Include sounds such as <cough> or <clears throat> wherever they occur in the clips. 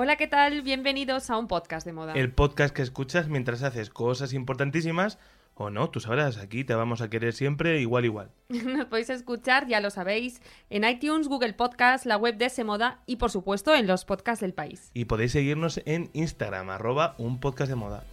Hola, ¿qué tal? Bienvenidos a un podcast de moda. El podcast que escuchas mientras haces cosas importantísimas o no, tú sabrás, aquí te vamos a querer siempre igual igual. <laughs> Nos podéis escuchar, ya lo sabéis, en iTunes, Google Podcast, la web de ese moda y por supuesto en los podcasts del país. Y podéis seguirnos en Instagram, arroba un podcast de moda.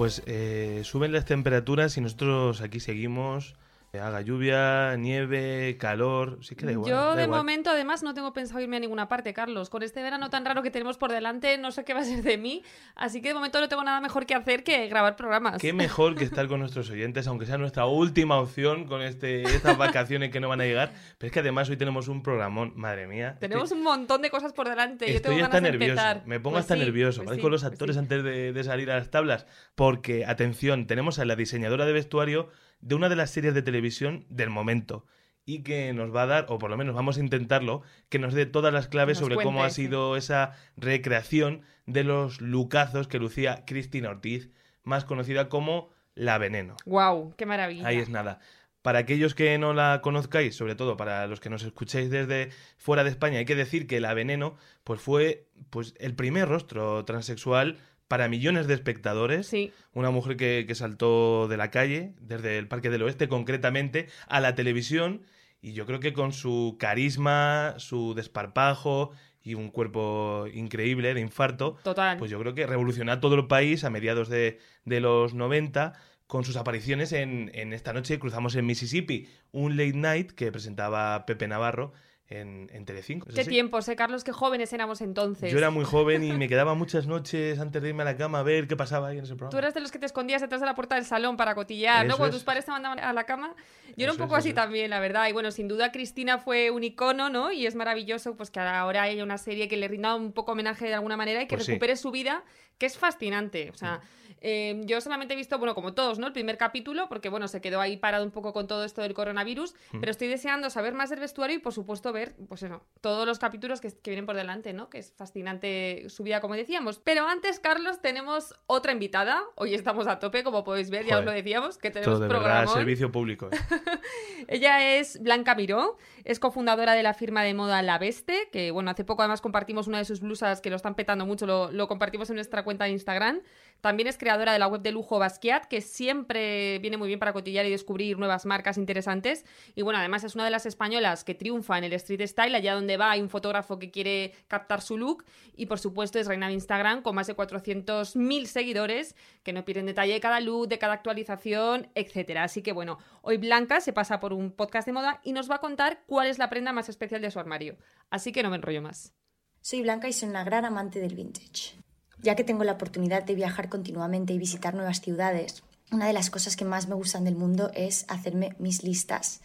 Pues eh, suben las temperaturas y nosotros aquí seguimos haga lluvia, nieve, calor, sí que da igual. Yo da de igual. momento además no tengo pensado irme a ninguna parte, Carlos. Con este verano tan raro que tenemos por delante, no sé qué va a ser de mí, así que de momento no tengo nada mejor que hacer que grabar programas. Qué mejor que estar con nuestros oyentes, aunque sea nuestra última opción con este, estas vacaciones que no van a llegar. Pero es que además hoy tenemos un programón, madre mía. Tenemos un montón de cosas por delante. Yo Estoy tengo hasta ganas de nervioso, empezar. me pongo Pues hasta sí, nervioso, pues sí, los pues actores sí. antes de, de salir a las tablas, porque, atención, tenemos a la diseñadora de vestuario de una de las series de televisión del momento y que nos va a dar, o por lo menos vamos a intentarlo, que nos dé todas las claves sobre cómo ha sí. sido esa recreación de los lucazos que lucía Cristina Ortiz, más conocida como La Veneno. Guau, qué maravilla. Ahí es nada. Para aquellos que no la conozcáis, sobre todo para los que nos escuchéis desde fuera de España, hay que decir que La Veneno pues fue pues el primer rostro transexual para millones de espectadores. Sí. Una mujer que, que saltó de la calle, desde el Parque del Oeste concretamente, a la televisión y yo creo que con su carisma, su desparpajo y un cuerpo increíble de infarto, Total. pues yo creo que revolucionó todo el país a mediados de, de los 90 con sus apariciones en, en Esta noche cruzamos en Mississippi, un late night que presentaba Pepe Navarro en, en Telecinco. ¿Es Qué así? tiempos, ¿eh, Carlos? Qué jóvenes éramos entonces. Yo era muy joven y me quedaba muchas noches antes de irme a la cama a ver qué pasaba ahí en ese programa. Tú eras de los que te escondías detrás de la puerta del salón para cotillar, ¿no? Cuando es. tus padres te mandaban a la cama. Yo era un es, poco así también, la verdad. Y bueno, sin duda Cristina fue un icono, ¿no? Y es maravilloso pues que ahora haya una serie que le rinda un poco homenaje de alguna manera y que Pues sí. recupere su vida, que es fascinante. O sea, eh, yo solamente he visto, bueno, como todos, ¿no? El primer capítulo, porque bueno, se quedó ahí parado un poco con todo esto del coronavirus, Mm. pero estoy deseando saber más del vestuario y por supuesto ver, pues eso, todos los capítulos que, que vienen por delante, ¿no? Que es fascinante su vida, como decíamos. Pero antes, Carlos, tenemos otra invitada. Hoy estamos a tope, como podéis ver, ya os lo decíamos, que tenemos Todo de verdad, servicio público. ¿eh? <laughs> Ella es Blanca Miró, es cofundadora de la firma de moda La Veste, que bueno, hace poco además compartimos una de sus blusas que lo están petando mucho, lo, lo compartimos en nuestra cuenta de Instagram. También es creadora de la web de lujo Basquiat, que siempre viene muy bien para cotillar y descubrir nuevas marcas interesantes. Y bueno, además es una de las españolas que triunfa en el street style, allá donde va hay un fotógrafo que quiere captar su look. Y por supuesto es reina de Instagram con más de 400.000 seguidores que no pierden detalle de cada look, de cada actualización, etcétera. Así que bueno, hoy Blanca se pasa por un podcast de moda y nos va a contar cuál es la prenda más especial de su armario. Así que no me enrollo más. Soy Blanca y soy una gran amante del vintage. Ya que tengo la oportunidad de viajar continuamente y visitar nuevas ciudades, una de las cosas que más me gustan del mundo es hacerme mis listas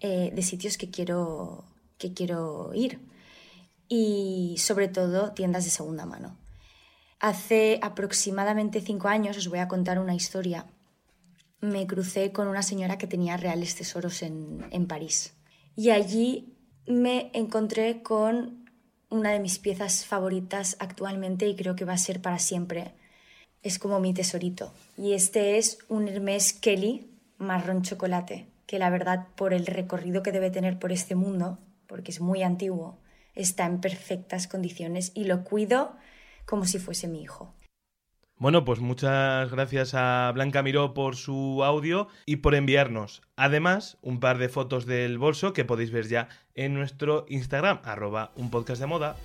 eh, de sitios que quiero, que quiero ir. Y sobre todo tiendas de segunda mano. Hace aproximadamente cinco años os voy a contar una historia. Me crucé con una señora que tenía reales tesoros en, en París. Y allí me encontré con una de mis piezas favoritas actualmente y creo que va a ser para siempre. Es como mi tesorito. Y este es un Hermès Kelly marrón chocolate, que la verdad por el recorrido que debe tener por este mundo, porque es muy antiguo, está en perfectas condiciones y lo cuido como si fuese mi hijo. Bueno, pues muchas gracias a Blanca Miró por su audio y por enviarnos, además, un par de fotos del bolso que podéis ver ya en nuestro Instagram, arroba un podcast de moda.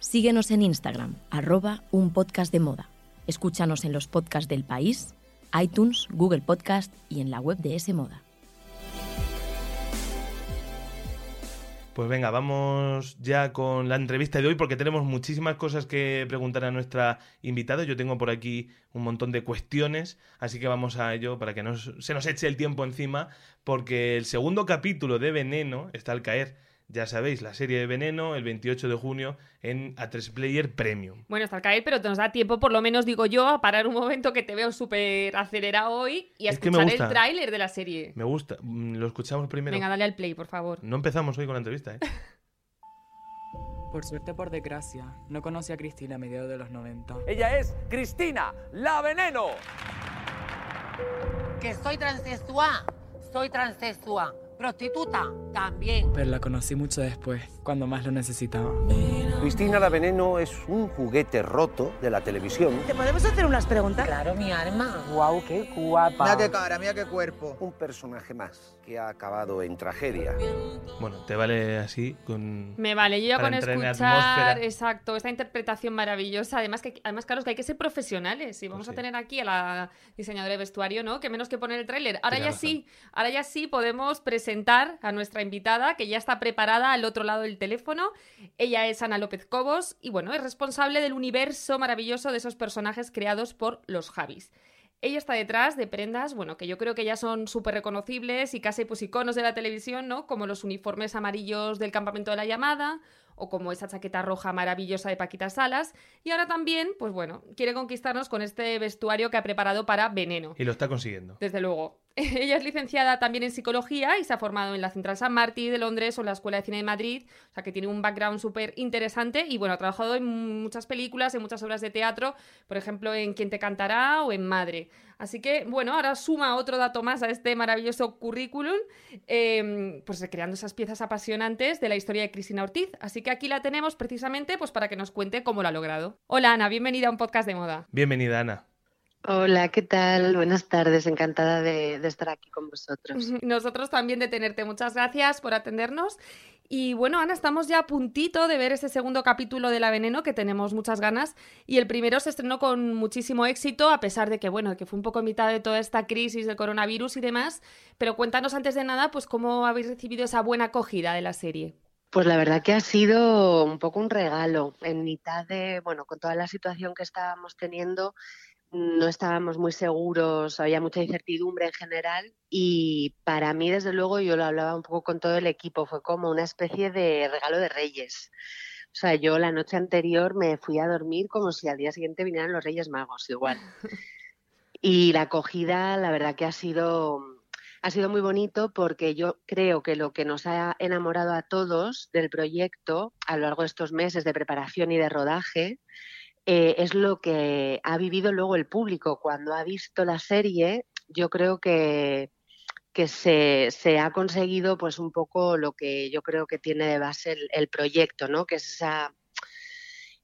Síguenos en Instagram, arroba un podcast de moda. Escúchanos en los podcasts del país, iTunes, Google Podcast y en la web de ese moda. Pues venga, vamos ya con la entrevista de hoy porque tenemos muchísimas cosas que preguntar a nuestra invitada. Yo tengo por aquí un montón de cuestiones, así que vamos a ello para que se nos eche el tiempo encima porque el segundo capítulo de Veneno está al caer ya sabéis, la serie de Veneno el 28 de junio en A3 Player Premium. Bueno, hasta el caer, pero nos da tiempo, por lo menos digo yo, a parar un momento que te veo súper acelerado hoy y a escuchar el tráiler de la serie. Me gusta. Mm, lo escuchamos primero. Venga, dale al play, por favor. No empezamos hoy con la entrevista, ¿eh? <laughs> Por suerte, por desgracia, no conocí a Cristina a mediados de los 90. Ella es Cristina, la veneno. Que soy transexual, soy transexual prostituta también. Pero la conocí mucho después, cuando más lo necesitaba. Cristina la Veneno es un juguete roto de la televisión. ¿Te podemos hacer unas preguntas? Claro, mi arma. Guau, qué guapa. Mira qué cara, mira qué cuerpo. Un personaje más que ha acabado en tragedia. Bueno, te vale así con... Me vale, yo ya con escuchar, exacto, esta interpretación maravillosa. Además, que, además, claro, que hay que ser profesionales. Y vamos pues a tener aquí a la diseñadora de vestuario, ¿no? Que menos que poner el tráiler. Ahora ya sí, ahora ya sí podemos presentar a nuestra invitada, que ya está preparada al otro lado del teléfono. Ella es Ana López Cobos y, bueno, es responsable del universo maravilloso de esos personajes creados por los Javis. Ella está detrás de prendas, bueno, que yo creo que ya son súper reconocibles y casi pues iconos de la televisión, ¿no? Como los uniformes amarillos del campamento de la llamada o como esa chaqueta roja maravillosa de Paquita Salas. Y ahora también, pues bueno, quiere conquistarnos con este vestuario que ha preparado para Veneno. Y lo está consiguiendo. Desde luego. <laughs> Ella es licenciada también en psicología y se ha formado en la Central San Martín de Londres o en la Escuela de Cine de Madrid, o sea que tiene un background súper interesante y bueno, ha trabajado en muchas películas, en muchas obras de teatro, por ejemplo en Quien te cantará o en Madre. Así que bueno, ahora suma otro dato más a este maravilloso currículum, em, pues creando esas piezas apasionantes de la historia de Cristina Ortiz. Así que aquí la tenemos precisamente pues para que nos cuente cómo lo ha logrado. Hola Ana, bienvenida a un podcast de moda. Bienvenida Ana. Hola, ¿qué tal? Buenas tardes, encantada de, estar aquí con vosotros. <laughs> Nosotros también de tenerte, muchas gracias por atendernos. Y bueno, Ana, estamos ya a puntito de ver ese segundo capítulo de La Veneno, que tenemos muchas ganas. Y el primero se estrenó con muchísimo éxito, a pesar de que, bueno, que fue un poco en mitad de toda esta crisis del coronavirus y demás. Pero cuéntanos antes de nada, pues cómo habéis recibido esa buena acogida de la serie. Pues la verdad que ha sido un poco un regalo en mitad de, bueno, con toda la situación que estábamos teniendo no estábamos muy seguros, había mucha incertidumbre en general y para mí, desde luego, yo lo hablaba un poco con todo el equipo, fue como una especie de regalo de reyes. O sea, yo la noche anterior me fui a dormir como si al día siguiente vinieran los Reyes Magos, igual. <laughs> Y la acogida, la verdad que ha sido, ha sido muy bonito porque yo creo que lo que nos ha enamorado a todos del proyecto a lo largo de estos meses de preparación y de rodaje eh, es lo que ha vivido luego el público. Cuando ha visto la serie, yo creo que, que se, se, ha conseguido pues un poco lo que yo creo que tiene de base el, proyecto, ¿no? Que es esa,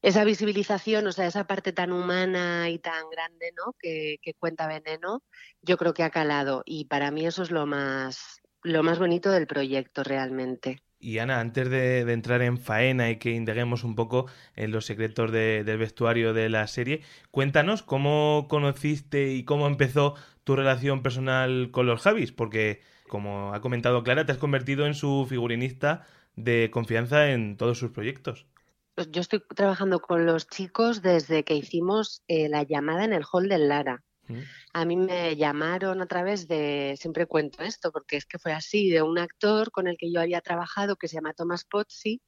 esa visibilización, o sea, esa parte tan humana y tan grande, ¿no? Que, que, cuenta Veneno, yo creo que ha calado. Y para mí eso es lo más, lo más bonito del proyecto realmente. Y Ana, antes de, entrar en faena y que indaguemos un poco en los secretos del vestuario de la serie, cuéntanos cómo conociste y cómo empezó tu relación personal con los Javis, porque como ha comentado Clara, te has convertido en su figurinista de confianza en todos sus proyectos. Yo estoy trabajando con los chicos desde que hicimos eh, la llamada en el hall del Lara. A mí me llamaron a través de, siempre cuento esto, porque es que fue así, de un actor con el que yo había trabajado, que se llama Tomás Pozzi,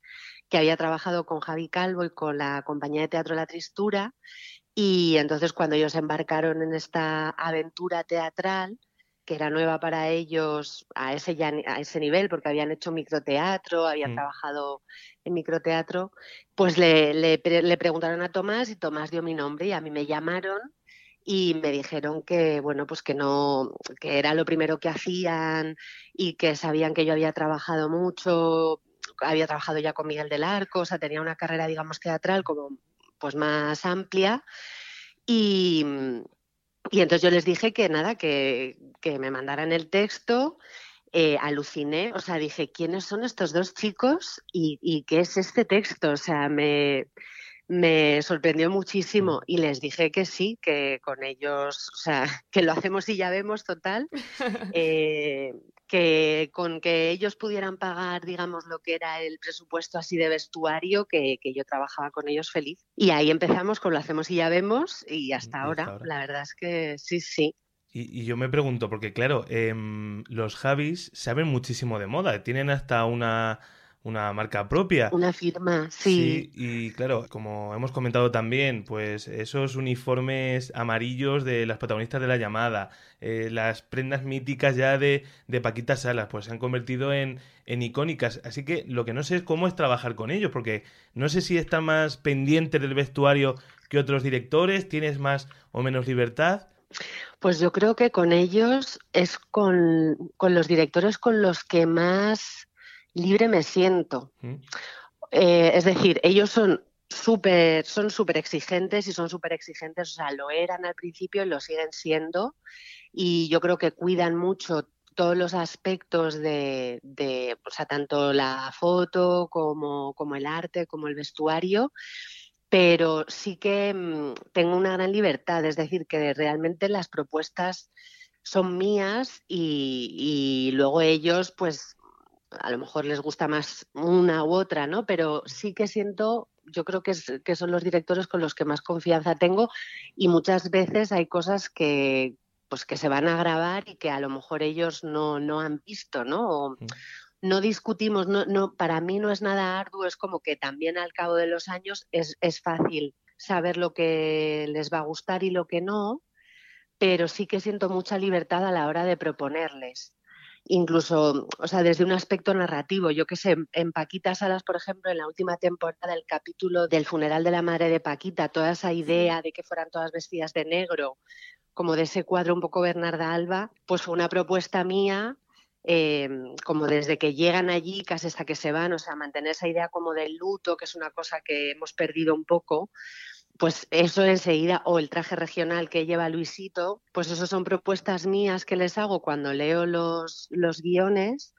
que había trabajado con Javi Calvo y con la compañía de teatro La Tristura. Y entonces cuando ellos embarcaron en esta aventura teatral, que era nueva para ellos a ese, a ese nivel, porque habían hecho microteatro, habían trabajado en microteatro, pues le, le, le preguntaron a Tomás y Tomás dio mi nombre y a mí me llamaron y me dijeron que bueno pues que no que era lo primero que hacían y que sabían que yo había trabajado mucho había trabajado ya con Miguel del Arco o sea tenía una carrera digamos teatral como pues más amplia y, y entonces yo les dije que nada que, que me mandaran el texto eh, aluciné, o sea, dije, ¿quiénes son estos dos chicos y, y, qué es este texto? O sea, me, me sorprendió muchísimo y les dije que sí, que con ellos, o sea, <laughs> que lo hacemos y ya vemos total, <laughs> eh, que con que ellos pudieran pagar, digamos, lo que era el presupuesto así de vestuario, que, que yo trabajaba con ellos feliz. Y ahí empezamos con lo hacemos y ya vemos, y hasta, ahora, la verdad es que sí, sí. Y, y yo me pregunto, porque claro, em, los Javis saben muchísimo de moda, tienen hasta una, una marca propia. Una firma, sí. Sí, y claro, como hemos comentado también, pues esos uniformes amarillos de las protagonistas de la llamada, eh, las prendas míticas ya de, de Paquita Salas, pues se han convertido en, en icónicas. Así que lo que no sé es cómo es trabajar con ellos, porque no sé si están más pendientes del vestuario que otros directores, tienes más o menos libertad. Pues yo creo que con ellos es con, con los directores con los que más libre me siento. ¿Mm? Eh, es decir, ellos son súper son súper exigentes y son súper exigentes, o sea, lo eran al principio y lo siguen siendo. Y yo creo que cuidan mucho todos los aspectos de, de o sea, tanto la foto como, como el arte, como el vestuario pero sí que mm, tengo una gran libertad, es decir, que realmente las propuestas son mías y, y luego ellos, pues a lo mejor les gusta más una u otra, ¿no? Pero sí que siento, yo creo que, es- que son los directores con los que más confianza tengo y muchas veces hay cosas que pues que se van a grabar y que a lo mejor ellos no, no han visto, ¿no? O Mm. no discutimos, no, no, para mí no es nada arduo, es como que también al cabo de los años es, es fácil saber lo que les va a gustar y lo que no, pero sí que siento mucha libertad a la hora de proponerles. Incluso, o sea, desde un aspecto narrativo, yo que sé, en- Paquita Salas, por ejemplo, en la última temporada, el capítulo del funeral de la madre de Paquita, toda esa idea de que fueran todas vestidas de negro, como de ese cuadro un poco Bernarda Alba, pues fue una propuesta mía eh, como desde que llegan allí casi hasta que se van, o sea, mantener esa idea como del luto, que es una cosa que hemos perdido un poco, pues eso enseguida, o el traje regional que lleva Luisito, pues eso son propuestas mías que les hago cuando leo los, los guiones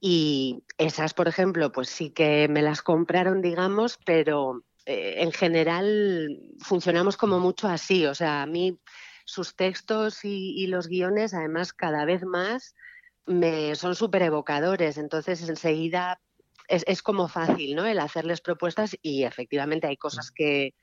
y esas, por ejemplo, pues sí que me las compraron, digamos, pero eh, en general funcionamos como mucho así, o sea, a mí sus textos y, y los guiones, además, cada vez más me son súper evocadores, entonces enseguida es, es como fácil, ¿no? El hacerles propuestas y efectivamente hay cosas que,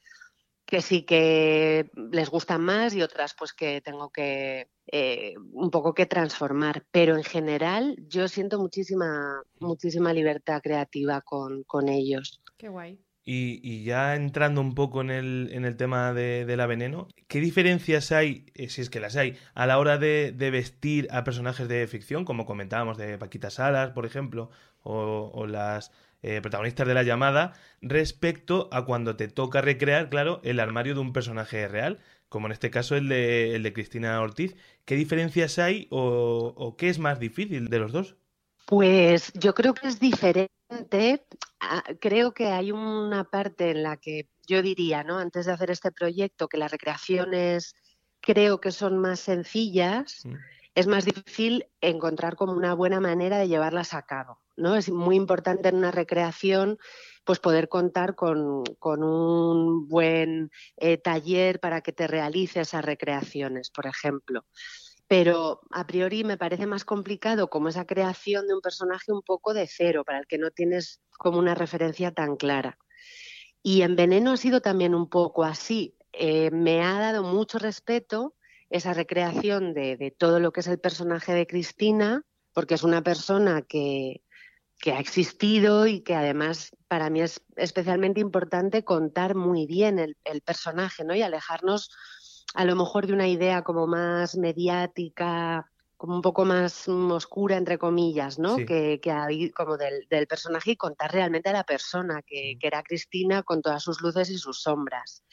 que sí que les gustan más y otras pues que tengo que eh, un poco que transformar. Pero en general yo siento muchísima, muchísima libertad creativa con, con ellos. Qué guay. Y, y ya entrando un poco en el, en el tema de, de la veneno, ¿qué diferencias hay, eh, si es que las hay, a la hora de, de vestir a personajes de ficción, como comentábamos de Paquita Salas, por ejemplo, o, o las eh, protagonistas de la llamada, respecto a cuando te toca recrear, claro, el armario de un personaje real, como en este caso el de, el de Cristina Ortiz? ¿Qué diferencias hay o, o qué es más difícil de los dos? Pues yo creo que es diferente. Ah, Creo que hay una parte en la que yo diría, ¿no? Antes de hacer este proyecto, que las recreaciones creo que son más sencillas, Mm. Es más difícil encontrar como una buena manera de llevarlas a cabo, ¿no? Es muy importante en una recreación pues poder contar con, con un buen eh, taller para que te realice esas recreaciones, por ejemplo pero a priori me parece más complicado como esa creación de un personaje un poco de cero, para el que no tienes como una referencia tan clara. Y en Veneno ha sido también un poco así. Eh, me ha dado mucho respeto esa recreación de, de todo lo que es el personaje de Cristina, porque es una persona que, que ha existido y que además para mí es especialmente importante contar muy bien el, el personaje, ¿no? Y alejarnos a lo mejor de una idea como más mediática, como un poco más oscura, entre comillas, ¿no? Sí. Que, que hay como del, del personaje y contar realmente a la persona, que, que era Cristina con todas sus luces y sus sombras.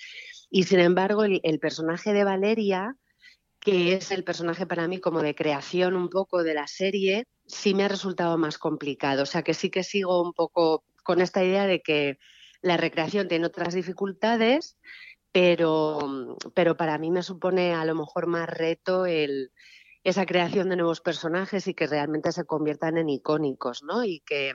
Y sin embargo, el, el personaje de Valeria, que es el personaje para mí como de creación un poco de la serie, sí me ha resultado más complicado. O sea que sí que sigo un poco con esta idea de que la recreación tiene otras dificultades, pero, pero para mí me supone a lo mejor más reto el, esa creación de nuevos personajes y que realmente se conviertan en icónicos, ¿no? Y que,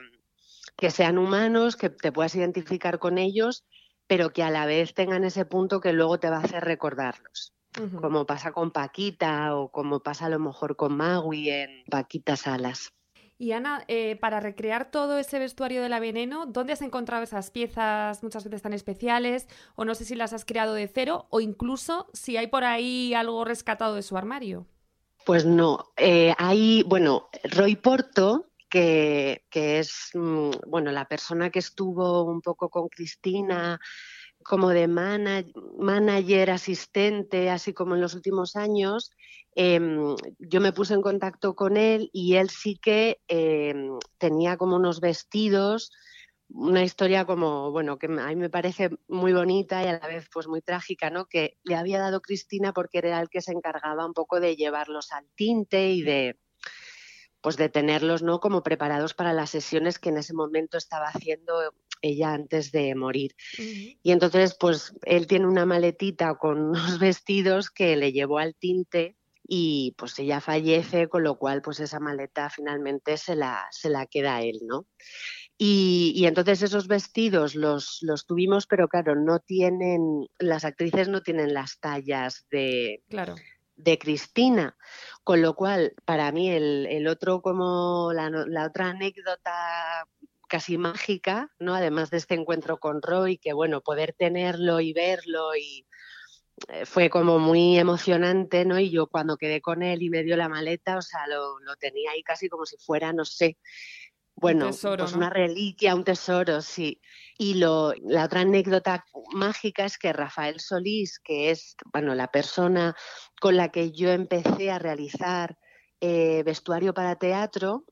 que sean humanos, que te puedas identificar con ellos, pero que a la vez tengan ese punto que luego te va a hacer recordarlos. Como pasa con Paquita o como pasa a lo mejor con Magui en Paquita Salas. Y Ana, eh, para recrear todo ese vestuario de la veneno, ¿dónde has encontrado esas piezas muchas veces tan especiales? O no sé si las has creado de cero, o incluso si hay por ahí algo rescatado de su armario. Pues no, eh, hay, bueno, Roy Porto, que, que es, mm, bueno, la persona que estuvo un poco con Cristina como de manager, asistente, así como en los últimos años, em, yo me puse en contacto con él y él sí que em, tenía como unos vestidos, una historia como, bueno, que a mí me parece muy bonita y a la vez pues muy trágica, ¿no? Que le había dado Cristina porque era el que se encargaba un poco de llevarlos al tinte y de pues de tenerlos, ¿no? Como preparados para las sesiones que en ese momento estaba haciendo ella antes de morir. Y entonces, pues él tiene una maletita con <laughs> unos vestidos que le llevó al tinte y pues ella fallece, con lo cual pues esa maleta finalmente se la, se la queda a él, ¿no? Y, entonces esos vestidos los, los tuvimos, pero claro, no tienen, las actrices no tienen las tallas de, claro. de Cristina, con lo cual para mí el, el otro como la, la otra anécdota casi mágica, ¿no? Además de este encuentro con Roy, que bueno, poder tenerlo y verlo y eh, fue como muy emocionante, ¿no? Y yo cuando quedé con él y me dio la maleta, o sea, lo, lo tenía ahí casi como si fuera, no sé, bueno, pues una reliquia, un tesoro, sí. Y lo, la otra anécdota mágica es que Rafael Solís, que es, bueno, la persona con la que yo empecé a realizar eh, vestuario para teatro,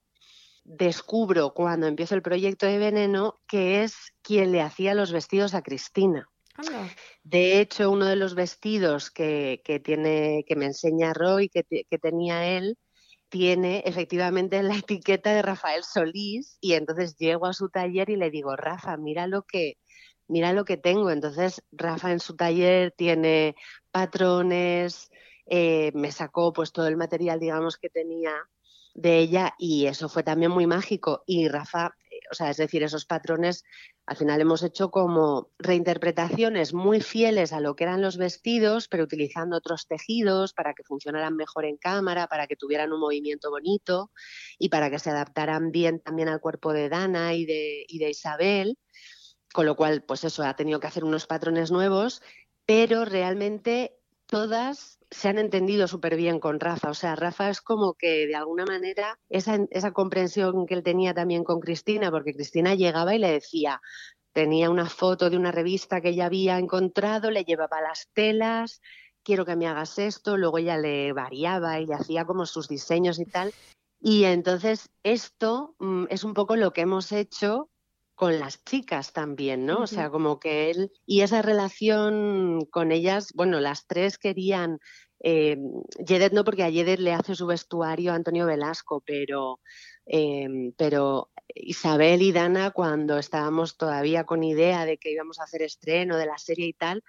descubro cuando empiezo el proyecto de Veneno que es quien le hacía los vestidos a Cristina. De hecho, uno de los vestidos que, que tiene, que me enseña Roy, que, que tenía él, tiene efectivamente la etiqueta de Rafael Solís y entonces llego a su taller y le digo, Rafa, mira lo que, mira lo que tengo. Entonces Rafa en su taller tiene patrones, eh, me sacó pues todo el material, digamos, que tenía de ella y eso fue también muy mágico. Y Rafa, eh, o sea, es decir, esos patrones, al final hemos hecho como reinterpretaciones muy fieles a lo que eran los vestidos, pero utilizando otros tejidos para que funcionaran mejor en cámara, para que tuvieran un movimiento bonito y para que se adaptaran bien también al cuerpo de Dana y de, y de Isabel. Con lo cual, pues eso, ha tenido que hacer unos patrones nuevos, pero realmente todas se han entendido súper bien con Rafa. O sea, Rafa es como que de alguna manera esa, esa comprensión que él tenía también con Cristina, porque Cristina llegaba y le decía, tenía una foto de una revista que ella había encontrado, le llevaba las telas, quiero que me hagas esto, luego ella le variaba y le hacía como sus diseños y tal. Y entonces esto mm, es un poco lo que hemos hecho con las chicas también, ¿no? O sea, como que él y esa relación con ellas, bueno, las tres querían, eh, Yedet no, porque a Yedet le hace su vestuario a Antonio Velasco, pero, eh, pero Isabel y Dana, cuando estábamos todavía con idea de que íbamos a hacer estreno de la serie y tal,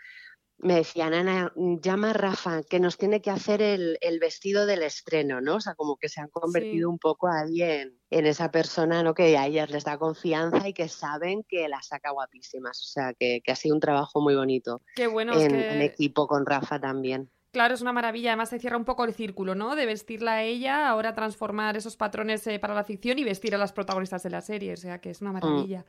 me decían, Ana, llama a Rafa, que nos tiene que hacer el, vestido del estreno, ¿no? O sea, como que se han convertido un poco ahí en, esa persona, ¿no? Que a ellas les da confianza y que saben que la saca guapísimas. O sea, que, ha sido un trabajo muy bonito. Qué bueno. En, en equipo con Rafa también. Claro, es una maravilla. Además, se cierra un poco el círculo, ¿no? De vestirla a ella, ahora transformar esos patrones eh, para la ficción y vestir a las protagonistas de la serie. O sea, que es una mm. maravilla.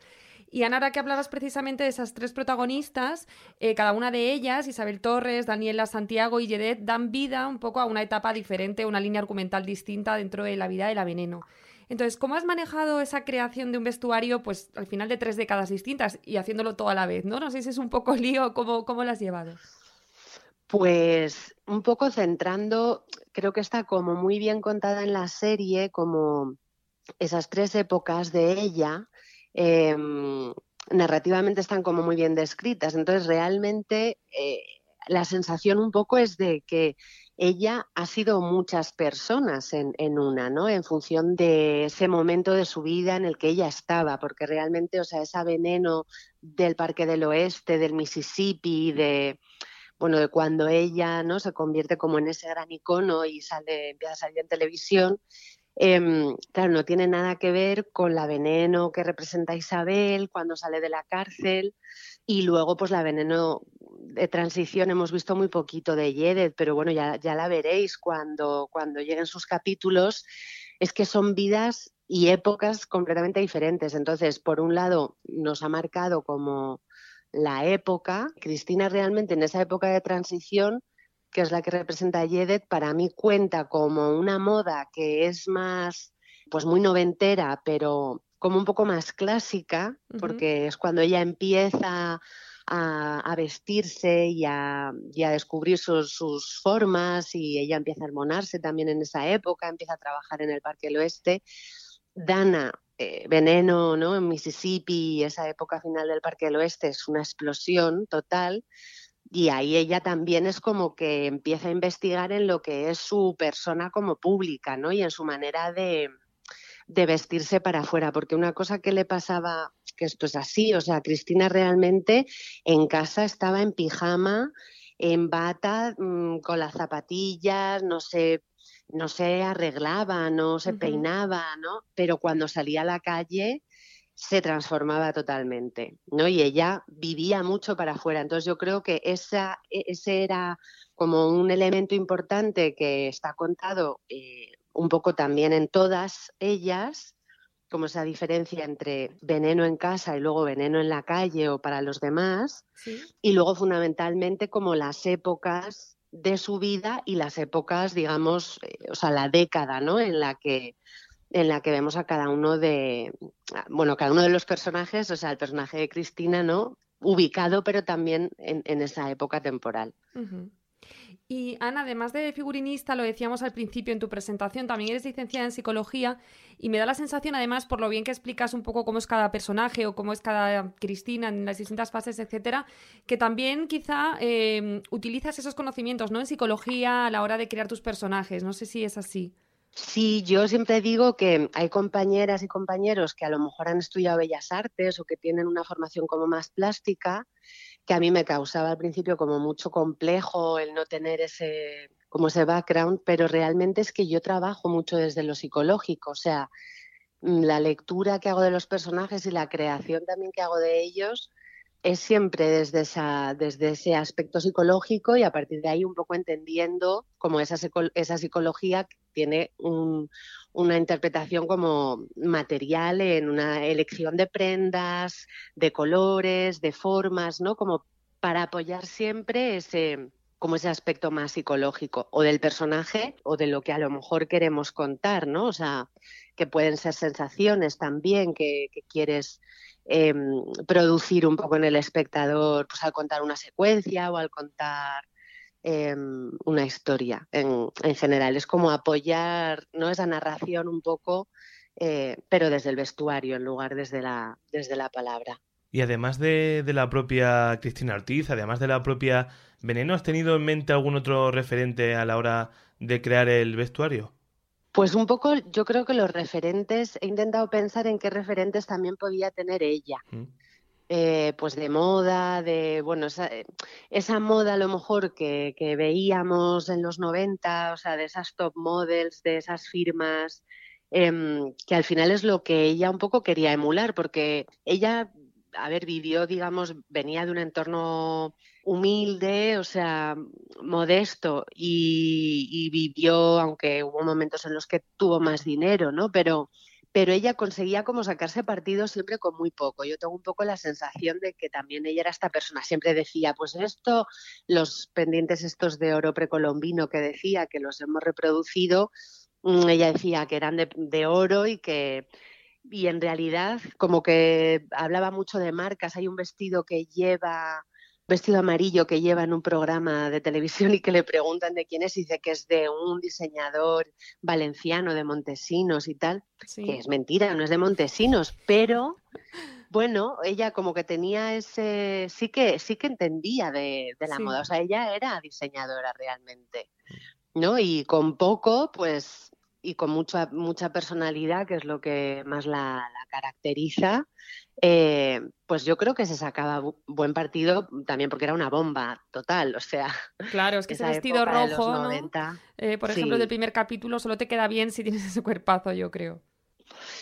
Y Ana, ahora que hablabas precisamente de esas tres protagonistas, eh, cada una de ellas, Isabel Torres, Daniela Santiago y Yedet, dan vida un poco a una etapa diferente, una línea argumental distinta dentro de la vida de la veneno. Entonces, ¿cómo has manejado esa creación de un vestuario, pues al final de tres décadas distintas y haciéndolo todo a la vez? No, no sé si es un poco <laughs> lío, ¿cómo, cómo lo has llevado? Pues un poco centrando, creo que está como muy bien contada en la serie, como esas tres épocas de ella, Em, narrativamente están como muy bien descritas. Entonces, realmente eh, la sensación un poco es de que ella ha sido muchas personas en, en, una, ¿no? En función de ese momento de su vida en el que ella estaba, porque realmente, o sea, ese veneno del Parque del Oeste, del Mississippi, de bueno, de cuando ella, ¿no? Se convierte como en ese gran icono y sale, empieza a salir en televisión, Em, claro, no tiene nada que ver con la veneno que representa Isabel cuando sale de la cárcel y luego pues la veneno de transición hemos visto muy poquito de Yedet, pero bueno, ya, ya la veréis cuando, cuando lleguen sus capítulos. Es que son vidas y épocas completamente diferentes. Entonces, por un lado, nos ha marcado como la época. Cristina realmente en esa época de transición, que es la que representa a Yedet, para mí cuenta como una moda que es más, pues muy noventera, pero como un poco más clásica, porque es cuando ella empieza a, vestirse y a, descubrir sus, formas y ella empieza a hormonarse también en esa época, empieza a trabajar en el Parque del Oeste. Dana, eh, Veneno, ¿no? En Mississippi, esa época final del Parque del Oeste es una explosión total. Y ahí ella también es como que empieza a investigar en lo que es su persona como pública, ¿no? Y en su manera de, de vestirse para afuera, porque una cosa que le pasaba, que esto es así, o sea, Cristina realmente en casa estaba en pijama, en bata, mm, con las zapatillas, no sé, no se arreglaba, no se peinaba, ¿no? Pero cuando salía a la calle se transformaba totalmente, ¿no? Y ella vivía mucho para afuera. Entonces yo creo que esa, e, ese era como un elemento importante que está contado eh, un poco también en todas ellas, como esa diferencia entre veneno en casa y luego veneno en la calle o para los demás, y luego fundamentalmente como las épocas de su vida y las épocas, digamos, eh, o sea, la década, ¿no? En la que en la que vemos a cada uno de, bueno, cada uno de los personajes, o sea, el personaje de Cristina, ¿no? Ubicado, pero también en, esa época temporal. Y Ana, además de figurinista, lo decíamos al principio en tu presentación, también eres licenciada en psicología y me da la sensación, además, por lo bien que explicas un poco cómo es cada personaje o cómo es cada Cristina en las distintas fases, etcétera, que también quizá em, utilizas esos conocimientos ¿no? en psicología a la hora de crear tus personajes. No sé si es así. Sí, yo siempre digo que hay compañeras y compañeros que a lo mejor han estudiado bellas artes o que tienen una formación como más plástica que a mí me causaba al principio como mucho complejo el no tener ese como ese background, pero realmente es que yo trabajo mucho desde lo psicológico, o sea, mm, la lectura que hago de los personajes y la creación también que hago de ellos es siempre desde, esa, desde ese aspecto psicológico y a partir de ahí un poco entendiendo cómo esa, esa psicología tiene una interpretación como material en una elección de prendas, de colores, de formas, ¿no? Como para apoyar siempre ese como ese aspecto más psicológico o del personaje o de lo que a lo mejor queremos contar, ¿no? O sea, que pueden ser sensaciones también que, quieres em, producir un poco en el espectador, pues al contar una secuencia o al contar Em, una historia en, general. Es como apoyar ¿no? esa narración un poco, eh, pero desde el vestuario en lugar desde la, desde la palabra. Y además de, la propia Cristina Ortiz, además de la propia Veneno, ¿has tenido en mente algún otro referente a la hora de crear el vestuario? Pues un poco, yo creo que los referentes, he intentado pensar en qué referentes también podía tener ella. Mm. Eh, pues de moda, de, bueno, esa, eh, esa, moda a lo mejor que, que, veíamos en los 90, o sea, de esas top models, de esas firmas, em, que al final es lo que ella un poco quería emular, porque ella, a ver, vivió, digamos, venía de un entorno humilde, o sea, modesto, y, y vivió, aunque hubo momentos en los que tuvo más dinero, ¿no? Pero pero ella conseguía como sacarse partido siempre con muy poco. Yo tengo un poco la sensación de que también ella era esta persona, siempre decía, pues esto, los pendientes estos de oro precolombino que decía, que los hemos reproducido, mm, ella decía que eran de, de oro y que y en realidad como que hablaba mucho de marcas, hay un vestido que lleva vestido amarillo que lleva en un programa de televisión y que le preguntan de quién es y dice que es de un diseñador valenciano de Montesinos y tal, que es mentira, no es de Montesinos, pero bueno, ella como que tenía ese, sí que, sí que entendía de, la moda, o sea, ella era diseñadora realmente, ¿no? Y con poco, pues, y con mucha, mucha personalidad, que es lo que más la, la caracteriza, eh, pues yo creo que se sacaba buen partido también porque era una bomba total, o sea. Claro, es que <laughs> ese vestido rojo, eh, por ejemplo, del primer capítulo, solo te queda bien si tienes ese cuerpazo, yo creo.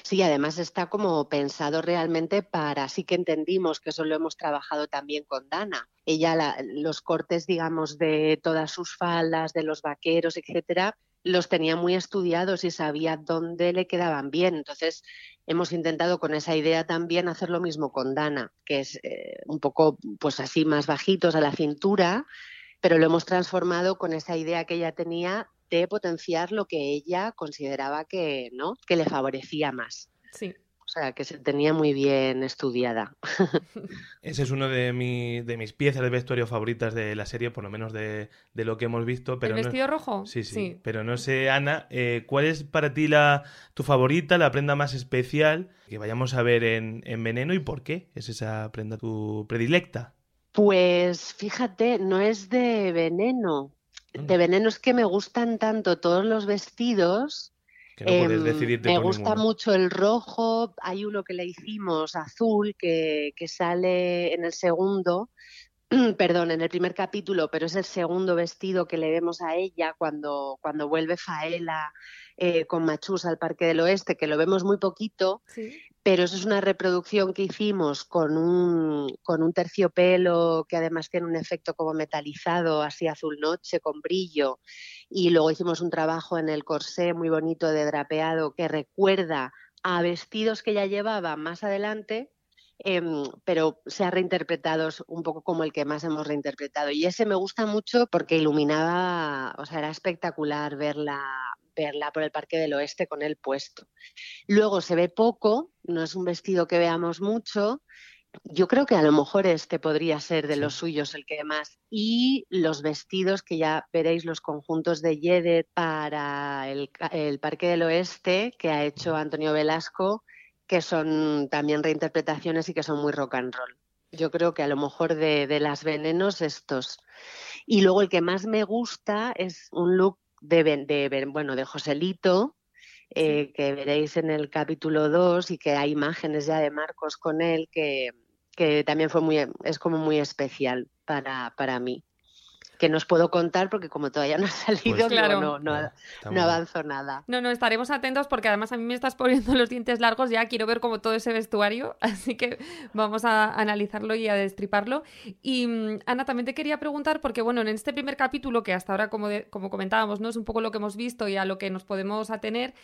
Sí, además está como pensado realmente para, sí que entendimos que eso lo hemos trabajado también con Dana. Ella, los cortes, digamos, de todas sus faldas, de los vaqueros, etcétera, los tenía muy estudiados y sabía dónde le quedaban bien. Entonces, hemos intentado con esa idea también hacer lo mismo con Dana, que es eh, un poco, pues así, más bajitos a la cintura, pero lo hemos transformado con esa idea que ella tenía de potenciar lo que ella consideraba que, ¿no? que le favorecía más. Sí. O sea, que se tenía muy bien estudiada. <laughs> Ese es uno de, de mis piezas de vestuario favoritas de la serie, por lo menos de, lo que hemos visto. Pero ¿El vestido rojo? Sí, sí, Pero no sé, Ana, eh, ¿cuál es para ti la, tu favorita, la prenda más especial que vayamos a ver en, en Veneno y por qué es esa prenda tu predilecta? Pues fíjate, no es de veneno. De veneno es que me gustan tanto todos los vestidos Em, me gusta mucho el rojo, hay uno que le hicimos azul que, que sale en el segundo, <clears throat> perdón, en el primer capítulo, pero es el segundo vestido que le vemos a ella cuando, cuando vuelve Faela eh, con Machus al Parque del Oeste, que lo vemos muy poquito, pero eso es una reproducción que hicimos con un, terciopelo que además tiene un efecto como metalizado, así azul noche, con brillo, y luego hicimos un trabajo en el corsé muy bonito de drapeado que recuerda a vestidos que ya llevaba más adelante, Em, pero se ha reinterpretado un poco como el que más hemos reinterpretado. Y ese me gusta mucho porque iluminaba, o sea, era espectacular verla, verla por el Parque del Oeste con el puesto. Luego se ve poco, no es un vestido que veamos mucho. Yo creo que a lo mejor este podría ser de los suyos el que más. Y los vestidos que ya veréis, los conjuntos de Yedet para el, el Parque del Oeste que ha hecho Antonio Velasco, que son también reinterpretaciones y que son muy rock and roll. Yo creo que a lo mejor de, las venenos estos. Y luego el que más me gusta es un look de, de bueno, de Joselito, eh, que veréis en el capítulo 2 y que hay imágenes ya de Marcos con él que, que también fue muy, es como muy especial para, para mí que no os puedo contar porque como todavía no ha <laughs> salido, pues no, no, avanzo nada. No, no, estaremos atentos porque además a mí me estás poniendo los dientes largos, ya quiero ver como todo ese vestuario, <laughs> así que vamos a analizarlo y a destriparlo. Y mm, Ana, también te quería preguntar, porque bueno, en este primer capítulo, que hasta ahora, como, como comentábamos, ¿no? es un poco lo que hemos visto y a lo que nos podemos atener,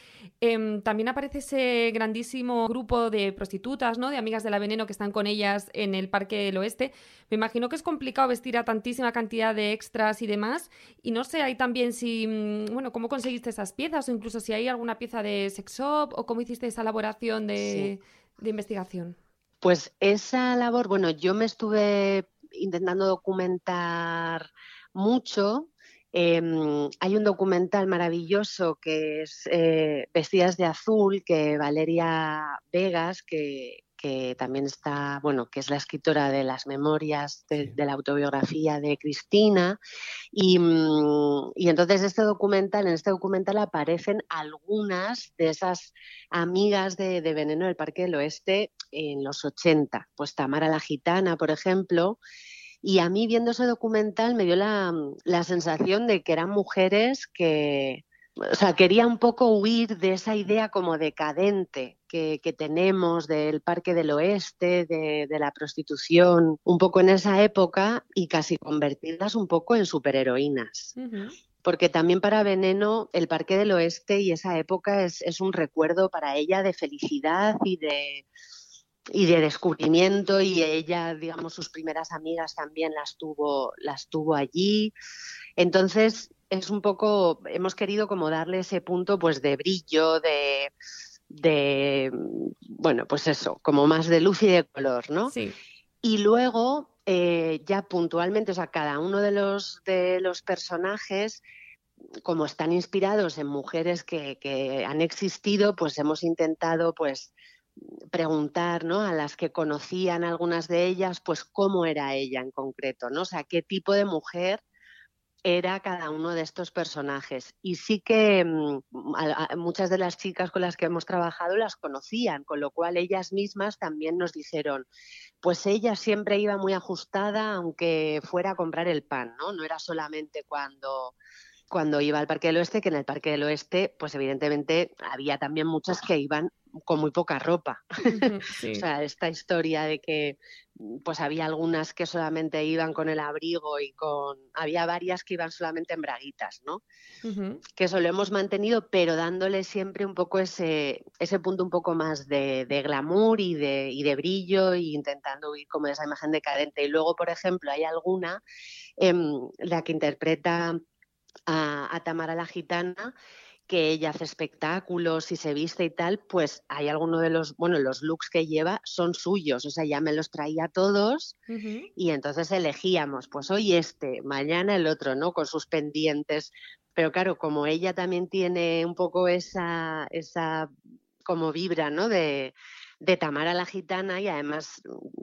em, también aparece ese grandísimo grupo de prostitutas, ¿no? de amigas de la veneno que están con ellas en el Parque del Oeste. Me imagino que es complicado vestir a tantísima cantidad de ex y demás. Y no sé, hay también si, mm, bueno, cómo conseguiste esas piezas o incluso si hay alguna pieza de sex shop o cómo hiciste esa elaboración de, investigación. Pues esa labor, bueno, yo me estuve intentando documentar mucho. Em, hay un documental maravilloso que es eh, Vestidas de Azul, que Valeria Vegas, que, que también está, bueno, que es la escritora de las memorias de, la autobiografía de Cristina. Mm, y, entonces este documental, en este documental aparecen algunas de esas amigas de, Veneno del Parque del Oeste en los 80. Pues Tamara la Gitana, por ejemplo. Y a mí viendo ese documental me dio la, la sensación de que eran mujeres que, o sea, quería un poco huir de esa idea como decadente que, tenemos del Parque del Oeste, de, la prostitución, un poco en esa época y casi convertirlas un poco en superheroínas. Porque también para Veneno el Parque del Oeste y esa época es, es un recuerdo para ella de felicidad y de, y de descubrimiento y ella, digamos, sus primeras amigas también las tuvo, las tuvo allí. Entonces, es un poco, hemos querido como darle ese punto pues de brillo, de, de bueno, pues eso, como más de luz y de color, ¿no? Sí. Y luego, eh, ya puntualmente, o sea, cada uno de los, de los personajes, como están inspirados en mujeres que, que han existido, pues hemos intentado, pues, preguntar ¿no? a las que conocían algunas de ellas, pues cómo era ella en concreto, ¿no? O sea, qué tipo de mujer era cada uno de estos personajes. Y sí que mm, muchas de las chicas con las que hemos trabajado las conocían, con lo cual ellas mismas también nos dijeron, pues ella siempre iba muy ajustada aunque fuera a comprar el pan, ¿no? No era solamente cuando cuando iba al Parque del Oeste, que en el Parque del Oeste, pues evidentemente había también muchas que iban con muy poca ropa. <laughs> Sí. o sea, esta historia de que pues había algunas que solamente iban con el abrigo y con había varias que iban solamente en braguitas, ¿no? Que eso lo hemos mantenido, pero dándole siempre un poco ese, ese punto un poco más de, de glamour y de, y de brillo e intentando huir como de esa imagen decadente. Y luego, por ejemplo, hay alguna, em, la que interpreta a, a Tamara la Gitana, que ella hace espectáculos y se viste y tal, pues hay alguno de los, bueno, los looks que lleva son suyos, o sea, ya me los traía todos y entonces elegíamos, pues hoy este, mañana el otro, ¿no? Con sus pendientes. Pero claro, como ella también tiene un poco esa, esa como vibra, ¿no? De, de Tamara la gitana y además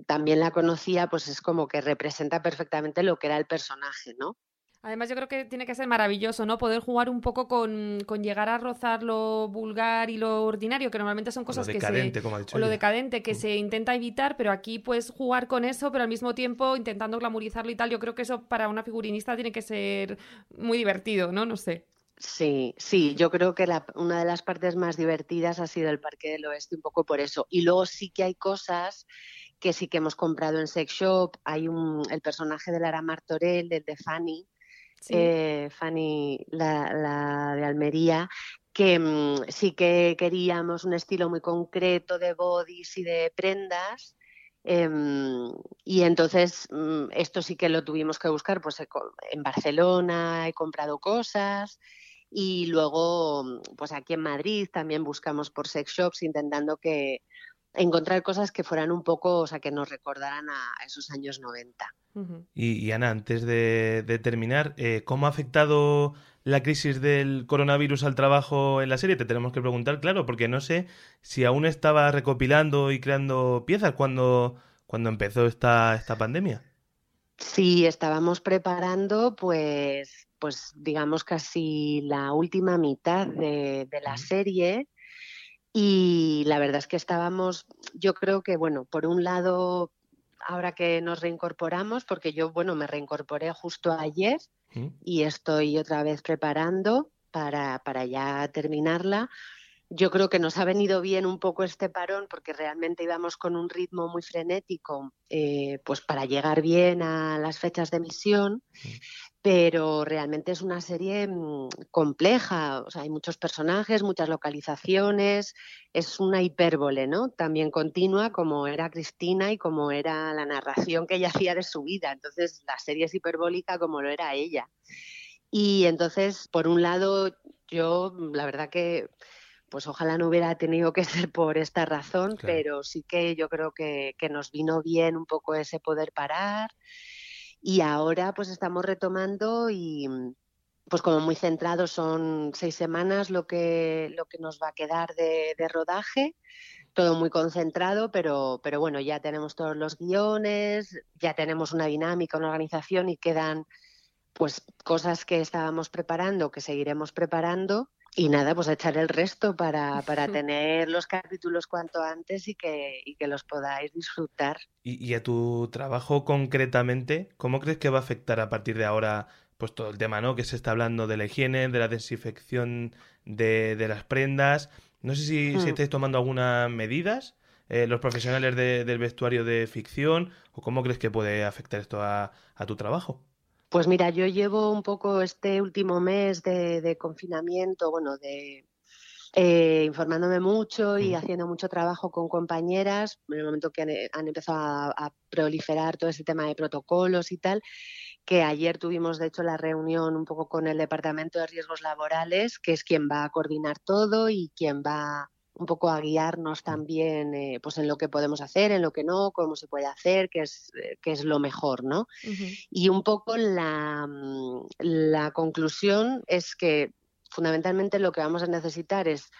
también la conocía, pues es como que representa perfectamente lo que era el personaje, ¿no? Además, yo creo que tiene que ser maravilloso, ¿no? Poder jugar un poco con, con llegar a rozar lo vulgar y lo ordinario, que normalmente son Lo cosas que decadente, se... como ha dicho O lo decadente que Mm. se intenta evitar, pero aquí puedes jugar con eso, pero al mismo tiempo intentando glamorizarlo y tal. Yo creo que eso para una figurinista tiene que ser muy divertido, ¿no? No sé. Sí, sí, yo creo que la- una de las partes más divertidas ha sido el Parque del Oeste, un poco por eso. Y luego sí que hay cosas que sí que hemos comprado en Sex Shop. Hay un, el personaje de Lara Martorell, el de Fanny, Eh, Fanny, la, de Almería, que mm, sí que queríamos un estilo muy concreto de bodies y de prendas. em, y entonces mm, esto sí que lo tuvimos que buscar pues co- en Barcelona he comprado cosas y luego mm, pues aquí en Madrid también buscamos por sex shops intentando que encontrar cosas que fueran un poco, o sea, que nos recordaran a esos años 90. Ujú. Y, y, Ana, antes de, de terminar, eh, ¿cómo ha afectado la crisis del coronavirus al trabajo en la serie? Te tenemos que preguntar, claro, porque no sé si aún estaba recopilando y creando piezas cuando, cuando empezó esta, esta pandemia. Sí, estábamos preparando, pues, pues digamos casi la última mitad de, de la serie. Y la verdad es que estábamos, yo creo que, bueno, por un lado, ahora que nos reincorporamos, porque yo, bueno, me reincorporé justo ayer ¿Mm? y estoy otra vez preparando para, para ya terminarla. Yo creo que nos ha venido bien un poco este parón porque realmente íbamos con un ritmo muy frenético, eh, pues para llegar bien a las fechas de emisión, pero realmente es una serie mm, compleja, o sea, hay muchos personajes, muchas localizaciones, es una hipérbole, ¿no? También continua como era Cristina y como era la narración que ella <laughs> hacía de su vida, entonces la serie es hiperbólica como lo era ella. Y entonces, por un lado, yo la verdad que pues ojalá no hubiera tenido que ser por esta razón, Claro. pero sí que yo creo que, que nos vino bien un poco ese poder parar. Y ahora pues estamos retomando y pues como muy centrados son seis semanas lo que, lo que nos va a quedar de, de rodaje, todo muy concentrado, pero, pero bueno, ya tenemos todos los guiones, ya tenemos una dinámica, una organización y quedan pues cosas que estábamos preparando, que seguiremos preparando. Y nada, pues echar el resto para, para <laughs> tener los capítulos cuanto antes y que, y que los podáis disfrutar. Y, y a tu trabajo concretamente, ¿cómo crees que va a afectar a partir de ahora pues todo el tema, ¿no? Que se está hablando de la higiene, de la desinfección de, de las prendas. No sé si, si Hmm. estáis tomando algunas medidas, eh, los profesionales de- del vestuario de ficción, o cómo crees que puede afectar esto a, a tu trabajo. Pues mira, yo llevo un poco este último mes de, de confinamiento, bueno, de eh, informándome mucho y Mm. haciendo mucho trabajo con compañeras, en el momento que han, han empezado a, a proliferar todo ese tema de protocolos y tal, que ayer tuvimos de hecho la reunión un poco con el Departamento de Riesgos Laborales, que es quien va a coordinar todo y quien va un poco a guiarnos también eh, pues en lo que podemos hacer, en lo que no, cómo se puede hacer, qué es, eh, qué es lo mejor, ¿no? Y un poco la, mm, la conclusión es que fundamentalmente lo que vamos a necesitar es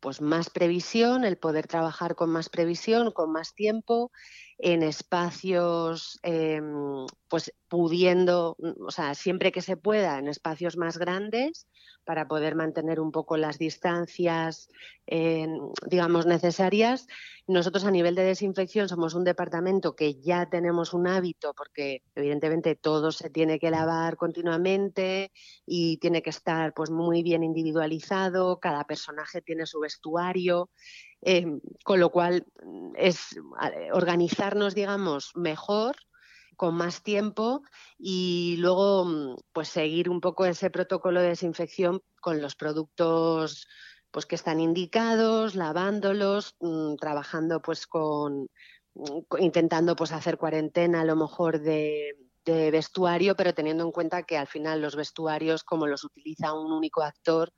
pues más previsión, el poder trabajar con más previsión, con más tiempo, en espacios, eh, pues pudiendo, mm, o sea, siempre que se pueda, en espacios más grandes, para poder mantener un poco las distancias, eh, digamos, necesarias. Nosotros a nivel de desinfección somos un departamento que ya tenemos un hábito porque evidentemente todo se tiene que lavar continuamente y tiene que estar pues muy bien individualizado, cada personaje tiene su vestuario. Eh, con lo cual es eh, organizarnos, digamos, mejor con más tiempo y luego mm, pues seguir un poco ese protocolo de desinfección con los productos pues que están indicados, lavándolos, mm, trabajando pues con mm, intentando pues hacer cuarentena a lo mejor de, de vestuario, pero teniendo en cuenta que al final los vestuarios, como los utiliza un único actor,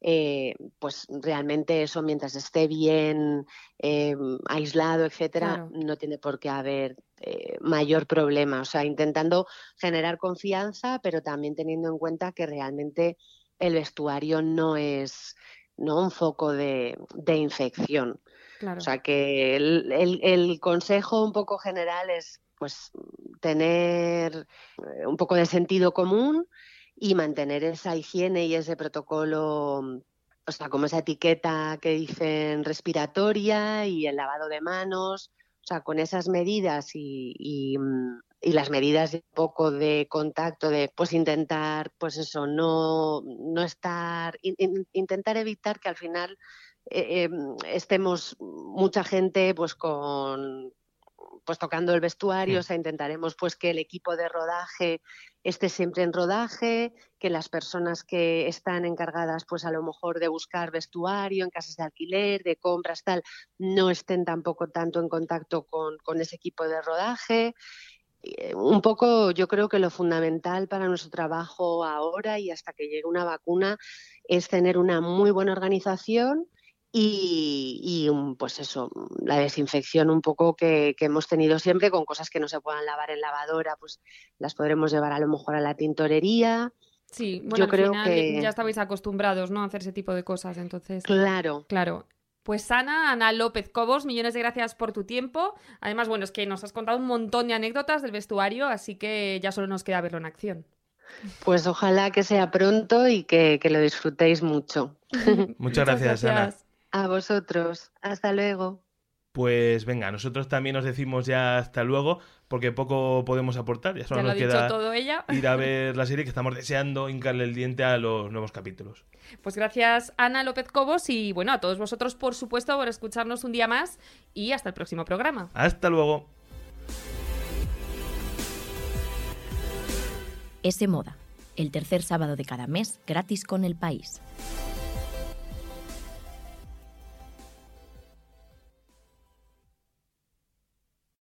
eh, pues realmente eso mientras esté bien eh, aislado, etcétera, no tiene por qué haber eh, mayor problema. O sea, intentando generar confianza, pero también teniendo en cuenta que realmente el vestuario no es no un foco de, infección. O sea que el, el consejo un poco general es pues tener un poco de sentido común y mantener esa higiene y ese protocolo, o sea, como esa etiqueta que dicen respiratoria y el lavado de manos, o sea, con esas medidas y, y, las medidas de poco de contacto, de pues intentar, pues eso, no, no estar, intentar evitar que al final eh, em, estemos mucha gente pues con pues tocando el vestuario, o sea, intentaremos pues que el equipo de rodaje esté siempre en rodaje, que las personas que están encargadas pues a lo mejor de buscar vestuario en casas de alquiler, de compras, tal, no estén tampoco tanto en contacto con, con ese equipo de rodaje. Eh, un poco yo creo que lo fundamental para nuestro trabajo ahora y hasta que llegue una vacuna es tener una muy buena organización y, pues eso, la desinfección un poco que, hemos tenido siempre con cosas que no se puedan lavar en lavadora, pues las podremos llevar a lo mejor a la tintorería. Sí, bueno, Yo creo que ya estabais acostumbrados, ¿no? A hacer ese tipo de cosas, entonces. Claro. Claro. Pues Ana, Ana López Cobos, millones de gracias por tu tiempo. Además, bueno, es que nos has contado un montón de anécdotas del vestuario, así que ya solo nos queda verlo en acción. Pues ojalá que sea pronto y que, lo disfrutéis mucho. <laughs> Muchas, gracias, Ana. A vosotros. Hasta luego. Pues venga, nosotros también nos decimos ya hasta luego, porque poco podemos aportar. Ya solo nos queda todo ella. ir a <laughs> ver la serie que estamos deseando hincarle el diente a los nuevos capítulos. Pues gracias, Ana López Cobos, y bueno, a todos vosotros, por supuesto, por escucharnos un día más. Y hasta el próximo programa. Hasta luego. Ese Moda, el tercer sábado de cada mes, gratis con el país.